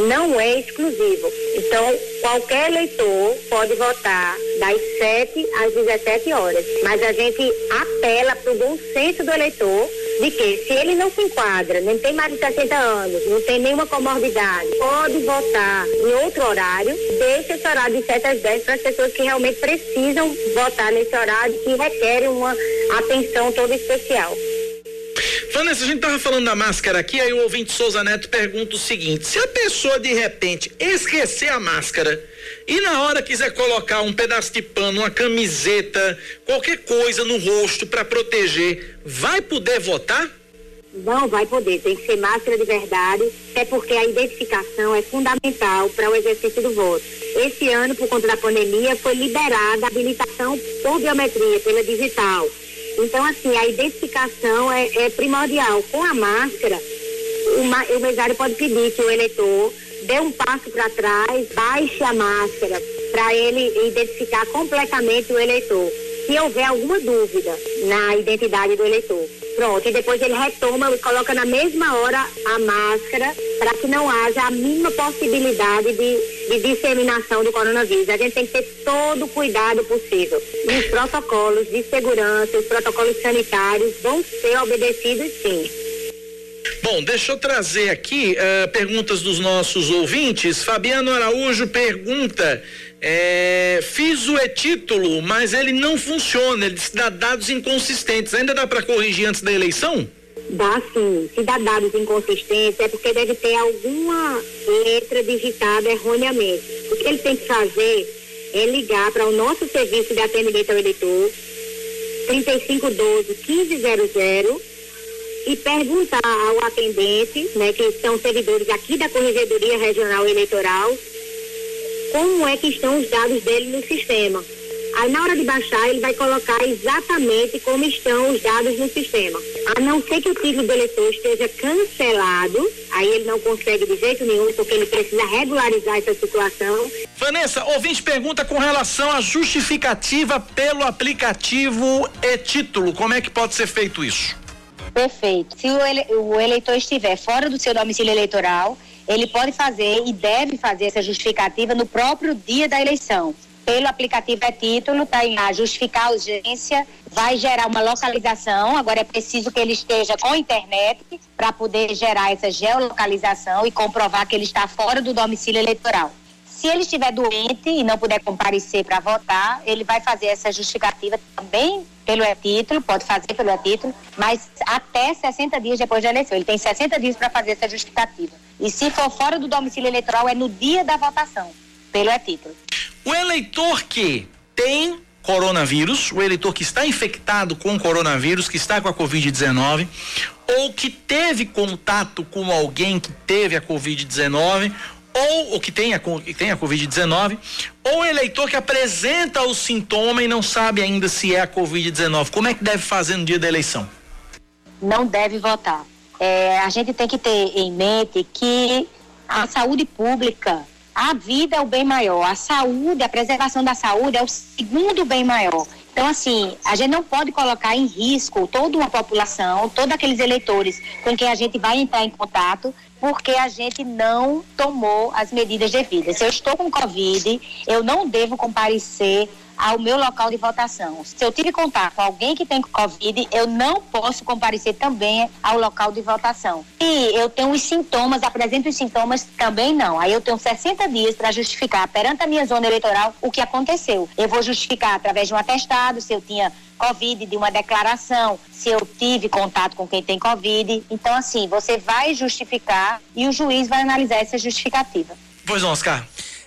não é exclusivo. Então, qualquer eleitor pode votar das 7 às 17 horas, mas a gente apela para o bom senso do eleitor de que se ele não se enquadra, nem tem mais de 60 anos, não tem nenhuma comorbidade, pode votar em outro horário, deixa esse horário de 7 às 10 para as pessoas que realmente precisam votar nesse horário que requerem uma atenção toda especial. Vanessa, a gente tava falando da máscara aqui, aí o ouvinte Souza Neto pergunta o seguinte: se a pessoa de repente esquecer a máscara e na hora quiser colocar um pedaço de pano, uma camiseta, qualquer coisa no rosto para proteger, vai poder votar? Não vai poder, tem que ser máscara de verdade, até porque a identificação é fundamental para o exercício do voto. Esse ano, por conta da pandemia, foi liberada a habilitação por biometria, pela digital. Então, assim, a identificação é, é primordial. Com a máscara, o, o mesário pode pedir que o eleitor dê um passo para trás, baixe a máscara, para ele identificar completamente o eleitor. Se houver alguma dúvida na identidade do eleitor. Pronto, e depois ele retoma e coloca na mesma hora a máscara para que não haja a mínima possibilidade de, de disseminação do coronavírus. A gente tem que ter todo o cuidado possível. E os protocolos de segurança, os protocolos sanitários vão ser obedecidos sim. Bom, deixa eu trazer aqui uh, perguntas dos nossos ouvintes. Fabiano Araújo pergunta: é, fiz o e-título, mas ele não funciona, ele dá dados inconsistentes. Ainda dá para corrigir antes da eleição? Dá sim. Se dá dados inconsistentes, é porque deve ter alguma letra digitada erroneamente. O que ele tem que fazer é ligar para o nosso serviço de atendimento ao eleitor, 3512 1500 e perguntar ao atendente, né, que são servidores aqui da Corregedoria Regional Eleitoral, como é que estão os dados dele no sistema. Aí na hora de baixar, ele vai colocar exatamente como estão os dados no sistema. A não ser que o título do eleitor esteja cancelado, aí ele não consegue de jeito nenhum, porque ele precisa regularizar essa situação. Vanessa, ouvinte pergunta com relação à justificativa pelo aplicativo e-título. Como é que pode ser feito isso? Perfeito. Se o, ele, o eleitor estiver fora do seu domicílio eleitoral, ele pode fazer e deve fazer essa justificativa no próprio dia da eleição. Pelo aplicativo é título, está em lá, justificar a urgência, vai gerar uma localização. Agora é preciso que ele esteja com internet para poder gerar essa geolocalização e comprovar que ele está fora do domicílio eleitoral. Se ele estiver doente e não puder comparecer para votar, ele vai fazer essa justificativa também pelo e-título, pode fazer pelo e-título, mas até 60 dias depois da eleição. Ele tem 60 dias para fazer essa justificativa. E se for fora do domicílio eleitoral, é no dia da votação, pelo e-título. O eleitor que tem coronavírus, o eleitor que está infectado com coronavírus, que está com a Covid-19, ou que teve contato com alguém que teve a Covid-19, ou o que tem a, que tem a Covid-19, ou eleitor que apresenta o sintoma e não sabe ainda se é a Covid-19. Como é que deve fazer no dia da eleição? Não deve votar. É, a gente tem que ter em mente que a saúde pública, a vida é o bem maior, a saúde, a preservação da saúde é o segundo bem maior. Então, assim, a gente não pode colocar em risco toda uma população, todos aqueles eleitores com quem a gente vai entrar em contato, porque a gente não tomou as medidas devidas. Se eu estou com Covid, eu não devo comparecer ao meu local de votação. Se eu tive contato com alguém que tem Covid, eu não posso comparecer também ao local de votação. E eu tenho os sintomas, apresento os sintomas, também não. Aí eu tenho 60 dias para justificar perante a minha zona eleitoral o que aconteceu. Eu vou justificar através de um atestado se eu tinha Covid, de uma declaração, se eu tive contato com quem tem Covid. Então, assim, você vai justificar e o juiz vai analisar essa justificativa. Pois não, Oscar.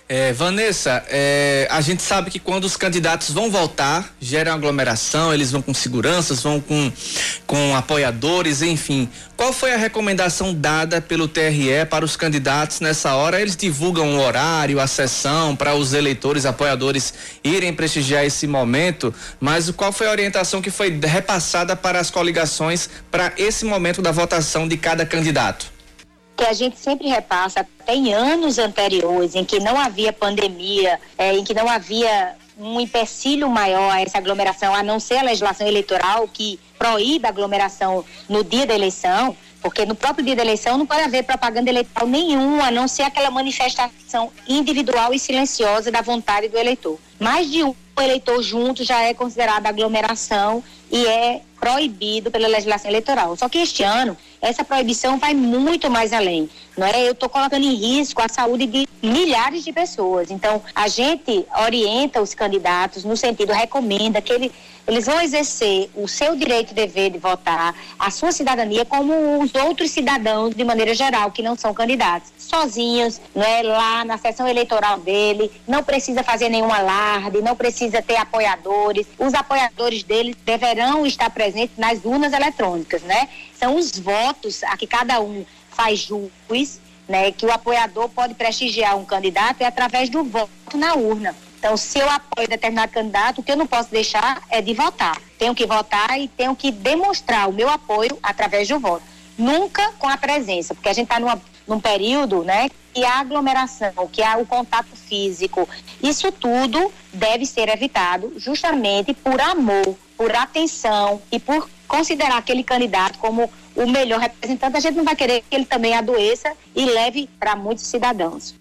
É, Vanessa, é, a gente sabe que quando os candidatos vão voltar, gera aglomeração, eles vão com seguranças, vão com, com apoiadores, enfim. Qual foi a recomendação dada pelo TRE para os candidatos nessa hora? Eles divulgam o horário, a sessão para os eleitores, apoiadores irem prestigiar esse momento, mas qual foi a orientação que foi repassada para as coligações para esse momento da votação de cada candidato? Que a gente sempre repassa até em anos anteriores, em que não havia pandemia, é, em que não havia um empecilho maior a essa aglomeração, a não ser a legislação eleitoral que proíbe a aglomeração no dia da eleição, porque no próprio dia da eleição não pode haver propaganda eleitoral nenhuma, a não ser aquela manifestação individual e silenciosa da vontade do eleitor. Mais de um eleitor junto já é considerada aglomeração e é proibido pela legislação eleitoral. Só que este ano essa proibição vai muito mais além, não é? Eu estou colocando em risco a saúde de milhares de pessoas. Então, a gente orienta os candidatos no sentido, recomenda que ele, eles vão exercer o seu direito e dever de votar, a sua cidadania, como os outros cidadãos, de maneira geral, que não são candidatos. Sozinhos, não é? Lá na sessão eleitoral dele, não precisa fazer nenhum alarde, não precisa ter apoiadores. Os apoiadores dele deverão estar presentes nas urnas eletrônicas, né? São os votos a que cada um faz jus, né? Que o apoiador pode prestigiar um candidato é através do voto na urna. Então, se eu apoio determinado candidato, o que eu não posso deixar é de votar. Tenho que votar e tenho que demonstrar o meu apoio através do voto. Nunca com a presença, porque a gente está num período, né, que a aglomeração, que há o contato físico, isso tudo deve ser evitado justamente por amor, por atenção e por considerar aquele candidato como o melhor representante. A gente não vai querer que ele também adoeça e leve para muitos cidadãos.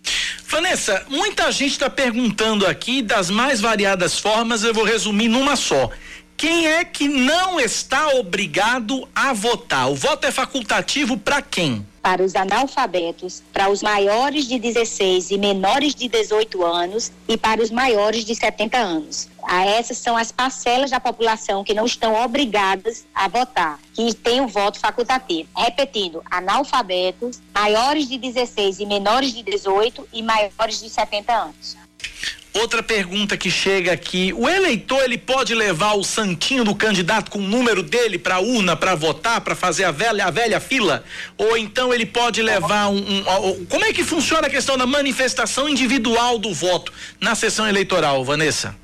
Vanessa, muita gente está perguntando aqui das mais variadas formas, eu vou resumir numa só. Quem é que não está obrigado a votar? O voto é facultativo para quem? Para os analfabetos, para os maiores de 16 e menores de 18 anos e para os maiores de 70 anos. Ah, essas são as parcelas da população que não estão obrigadas a votar, que têm o voto facultativo. Repetindo, analfabetos, maiores de 16 e menores de 18 e maiores de 70 anos. Outra pergunta que chega aqui: o eleitor ele pode levar o santinho do candidato com o número dele para urna para votar, para fazer a velha, a velha fila? Ou então ele pode levar um, um, um, Como é que funciona a questão da manifestação individual do voto na sessão eleitoral, Vanessa?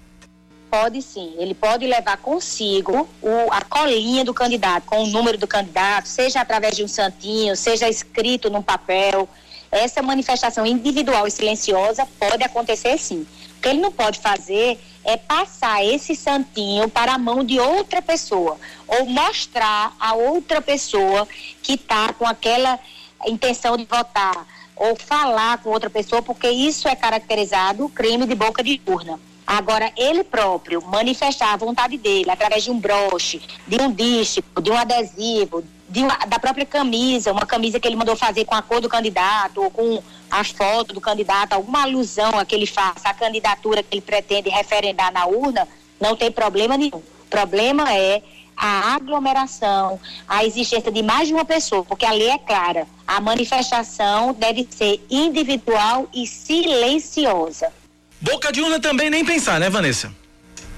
pode sim, ele pode levar consigo o, a colinha do candidato, com o número do candidato, seja através de um santinho, seja escrito num papel. Essa manifestação individual e silenciosa pode acontecer sim. Que ele não pode fazer é passar esse santinho para a mão de outra pessoa, ou mostrar a outra pessoa que está com aquela intenção de votar, ou falar com outra pessoa, porque isso é caracterizado crime de boca de urna. Agora, ele próprio manifestar a vontade dele através de um broche, de um dístico, de um adesivo, de da própria camisa, uma camisa que ele mandou fazer com a cor do candidato ou com a foto do candidato, alguma alusão a que ele faça à candidatura que ele pretende referendar na urna, não tem problema nenhum. O problema é a aglomeração, a existência de mais de uma pessoa, porque a lei é clara. A manifestação deve ser individual e silenciosa. Boca de urna também nem pensar, né, Vanessa?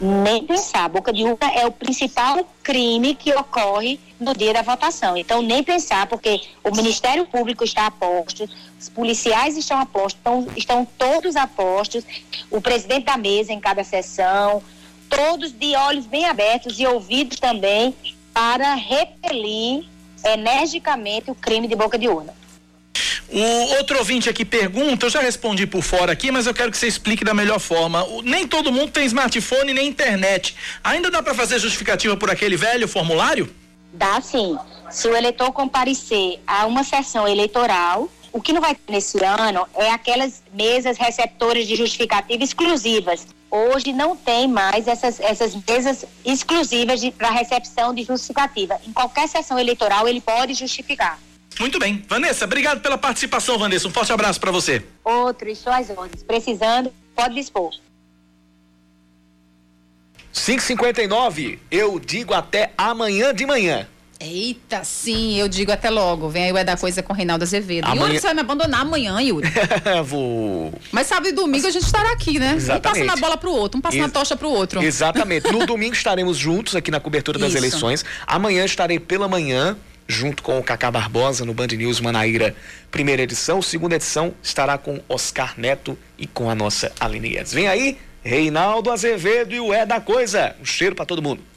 Nem pensar. Boca de urna é o principal crime que ocorre no dia da votação. Então, nem pensar, porque o Ministério Público está a postos, os policiais estão a postos, estão, estão todos a postos, o presidente da mesa em cada sessão, todos de olhos bem abertos e ouvidos também para repelir energicamente o crime de boca de urna. O outro ouvinte aqui pergunta, eu já respondi por fora aqui, mas eu quero que você explique da melhor forma. O, nem todo mundo tem smartphone nem internet. Ainda dá para fazer justificativa por aquele velho formulário? Dá sim. Se o eleitor comparecer a uma sessão eleitoral, o que não vai ter nesse ano é aquelas mesas receptoras de justificativa exclusivas. Hoje não tem mais essas, essas mesas exclusivas para recepção de justificativa. Em qualquer sessão eleitoral ele pode justificar. Muito bem. Vanessa, obrigado pela participação, Vanessa. Um forte abraço para você. Outro, e suas ordens. Precisando, pode dispor. 559, eu digo até amanhã de manhã. Eita, sim, eu digo até logo. Vem aí o É da Coisa com Reinaldo Azevedo. Amanhã... Yuri, você vai me abandonar amanhã, Yuri. Vou. Mas sábado e domingo a gente estará aqui, né? Exatamente. Um passa na bola pro outro, um passa Ex na tocha pro outro. Exatamente. No domingo estaremos juntos aqui na cobertura das Isso. eleições. Amanhã estarei pela manhã junto com o Cacá Barbosa no Band News Manaíra, primeira edição. Segunda edição estará com Oscar Neto e com a nossa Aline Guedes. Vem aí, Reinaldo Azevedo e o É da Coisa. Um cheiro para todo mundo.